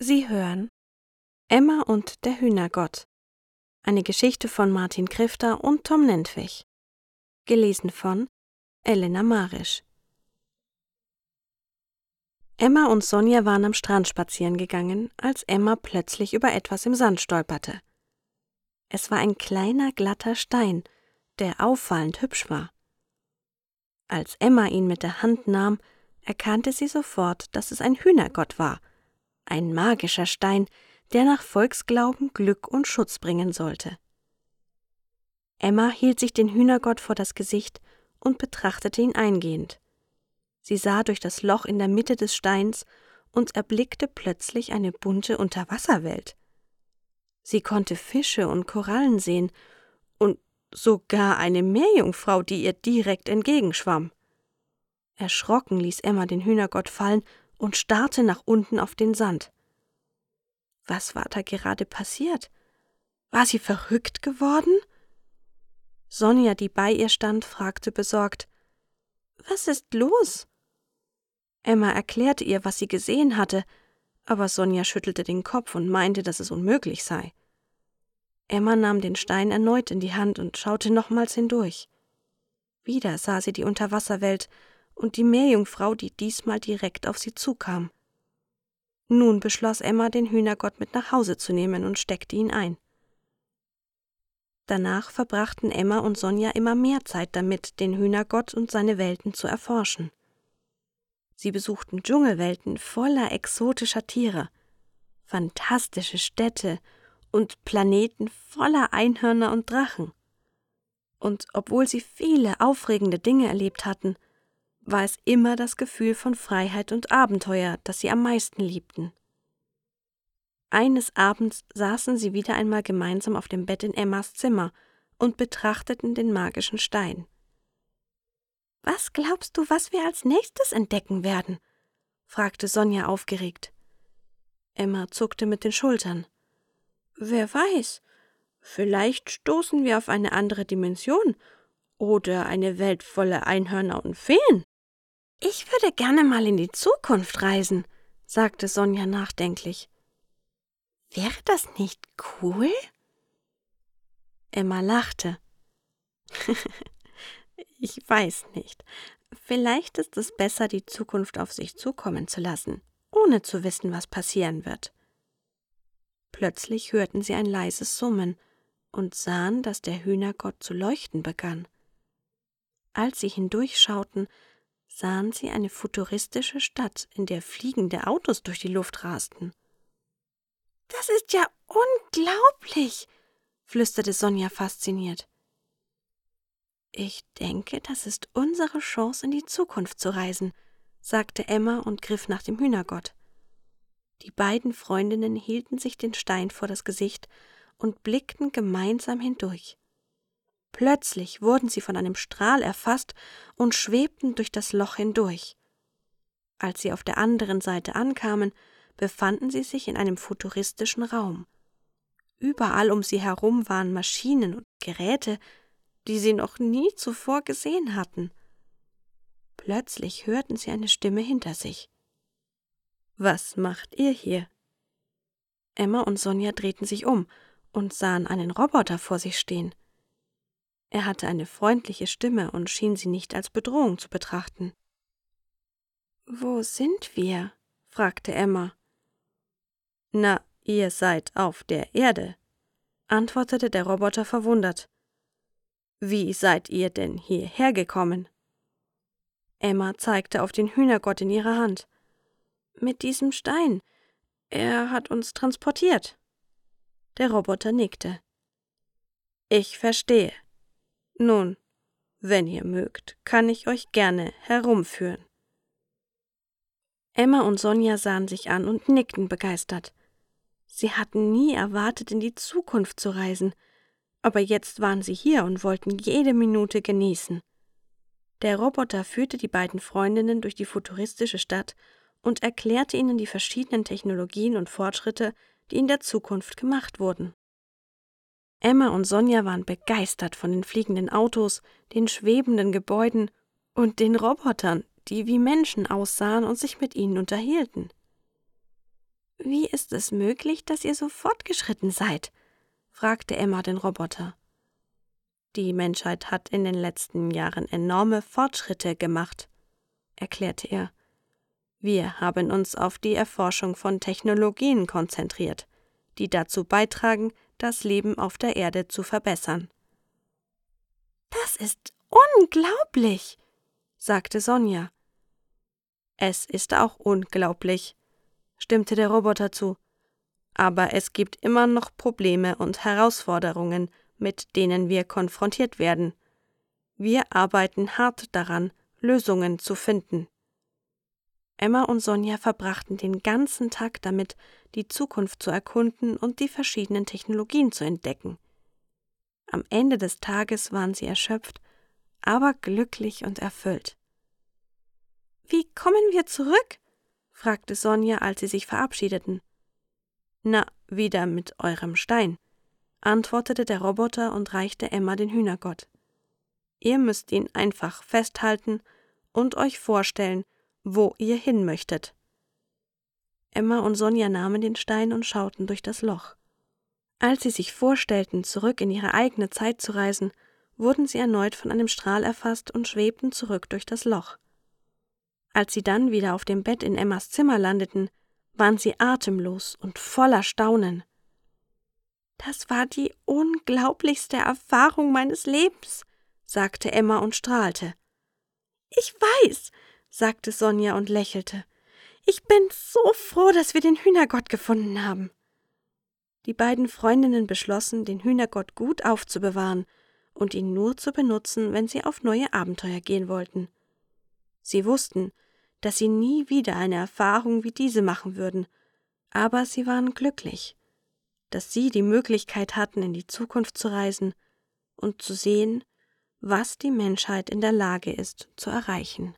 Sie hören Emma und der Hühnergott. Eine Geschichte von Martin Krifter und Tom Nentwich. Gelesen von Elena Marisch. Emma und Sonja waren am Strand spazieren gegangen, als Emma plötzlich über etwas im Sand stolperte. Es war ein kleiner, glatter Stein, der auffallend hübsch war. Als Emma ihn mit der Hand nahm, erkannte sie sofort, dass es ein Hühnergott war, ein magischer Stein, der nach Volksglauben Glück und Schutz bringen sollte. Emma hielt sich den Hühnergott vor das Gesicht und betrachtete ihn eingehend. Sie sah durch das Loch in der Mitte des Steins und erblickte plötzlich eine bunte Unterwasserwelt. Sie konnte Fische und Korallen sehen und sogar eine Meerjungfrau, die ihr direkt entgegenschwamm. Erschrocken ließ Emma den Hühnergott fallen und starrte nach unten auf den Sand. Was war da gerade passiert? War sie verrückt geworden? Sonja, die bei ihr stand, fragte besorgt Was ist los? Emma erklärte ihr, was sie gesehen hatte, aber Sonja schüttelte den Kopf und meinte, dass es unmöglich sei. Emma nahm den Stein erneut in die Hand und schaute nochmals hindurch. Wieder sah sie die Unterwasserwelt und die Meerjungfrau, die diesmal direkt auf sie zukam. Nun beschloss Emma, den Hühnergott mit nach Hause zu nehmen und steckte ihn ein. Danach verbrachten Emma und Sonja immer mehr Zeit damit, den Hühnergott und seine Welten zu erforschen. Sie besuchten Dschungelwelten voller exotischer Tiere, fantastische Städte und Planeten voller Einhörner und Drachen. Und obwohl sie viele aufregende Dinge erlebt hatten, war es immer das Gefühl von Freiheit und Abenteuer, das sie am meisten liebten. Eines Abends saßen sie wieder einmal gemeinsam auf dem Bett in Emmas Zimmer und betrachteten den magischen Stein. Was glaubst du, was wir als nächstes entdecken werden? fragte Sonja aufgeregt. Emma zuckte mit den Schultern. Wer weiß, vielleicht stoßen wir auf eine andere Dimension oder eine Welt voller Einhörner und Feen. Ich würde gerne mal in die Zukunft reisen, sagte Sonja nachdenklich. Wäre das nicht cool? Emma lachte. ich weiß nicht. Vielleicht ist es besser, die Zukunft auf sich zukommen zu lassen, ohne zu wissen, was passieren wird. Plötzlich hörten sie ein leises Summen und sahen, dass der Hühnergott zu leuchten begann. Als sie hindurchschauten, sahen sie eine futuristische Stadt, in der fliegende Autos durch die Luft rasten. Das ist ja unglaublich, flüsterte Sonja fasziniert. Ich denke, das ist unsere Chance, in die Zukunft zu reisen, sagte Emma und griff nach dem Hühnergott. Die beiden Freundinnen hielten sich den Stein vor das Gesicht und blickten gemeinsam hindurch. Plötzlich wurden sie von einem Strahl erfasst und schwebten durch das Loch hindurch. Als sie auf der anderen Seite ankamen, befanden sie sich in einem futuristischen Raum. Überall um sie herum waren Maschinen und Geräte, die sie noch nie zuvor gesehen hatten. Plötzlich hörten sie eine Stimme hinter sich. Was macht ihr hier? Emma und Sonja drehten sich um und sahen einen Roboter vor sich stehen. Er hatte eine freundliche Stimme und schien sie nicht als Bedrohung zu betrachten. Wo sind wir? fragte Emma. Na, ihr seid auf der Erde, antwortete der Roboter verwundert. Wie seid ihr denn hierher gekommen? Emma zeigte auf den Hühnergott in ihrer Hand. Mit diesem Stein. Er hat uns transportiert. Der Roboter nickte. Ich verstehe, nun, wenn ihr mögt, kann ich euch gerne herumführen. Emma und Sonja sahen sich an und nickten begeistert. Sie hatten nie erwartet, in die Zukunft zu reisen, aber jetzt waren sie hier und wollten jede Minute genießen. Der Roboter führte die beiden Freundinnen durch die futuristische Stadt und erklärte ihnen die verschiedenen Technologien und Fortschritte, die in der Zukunft gemacht wurden. Emma und Sonja waren begeistert von den fliegenden Autos, den schwebenden Gebäuden und den Robotern, die wie Menschen aussahen und sich mit ihnen unterhielten. Wie ist es möglich, dass ihr so fortgeschritten seid? fragte Emma den Roboter. Die Menschheit hat in den letzten Jahren enorme Fortschritte gemacht, erklärte er. Wir haben uns auf die Erforschung von Technologien konzentriert, die dazu beitragen, das Leben auf der Erde zu verbessern. Das ist unglaublich, sagte Sonja. Es ist auch unglaublich, stimmte der Roboter zu. Aber es gibt immer noch Probleme und Herausforderungen, mit denen wir konfrontiert werden. Wir arbeiten hart daran, Lösungen zu finden. Emma und Sonja verbrachten den ganzen Tag damit, die Zukunft zu erkunden und die verschiedenen Technologien zu entdecken. Am Ende des Tages waren sie erschöpft, aber glücklich und erfüllt. Wie kommen wir zurück? fragte Sonja, als sie sich verabschiedeten. Na, wieder mit eurem Stein, antwortete der Roboter und reichte Emma den Hühnergott. Ihr müsst ihn einfach festhalten und euch vorstellen, wo ihr hin möchtet. Emma und Sonja nahmen den Stein und schauten durch das Loch. Als sie sich vorstellten, zurück in ihre eigene Zeit zu reisen, wurden sie erneut von einem Strahl erfasst und schwebten zurück durch das Loch. Als sie dann wieder auf dem Bett in Emmas Zimmer landeten, waren sie atemlos und voller Staunen. Das war die unglaublichste Erfahrung meines Lebens, sagte Emma und strahlte. Ich weiß, sagte Sonja und lächelte. Ich bin so froh, dass wir den Hühnergott gefunden haben. Die beiden Freundinnen beschlossen, den Hühnergott gut aufzubewahren und ihn nur zu benutzen, wenn sie auf neue Abenteuer gehen wollten. Sie wussten, dass sie nie wieder eine Erfahrung wie diese machen würden, aber sie waren glücklich, dass sie die Möglichkeit hatten, in die Zukunft zu reisen und zu sehen, was die Menschheit in der Lage ist zu erreichen.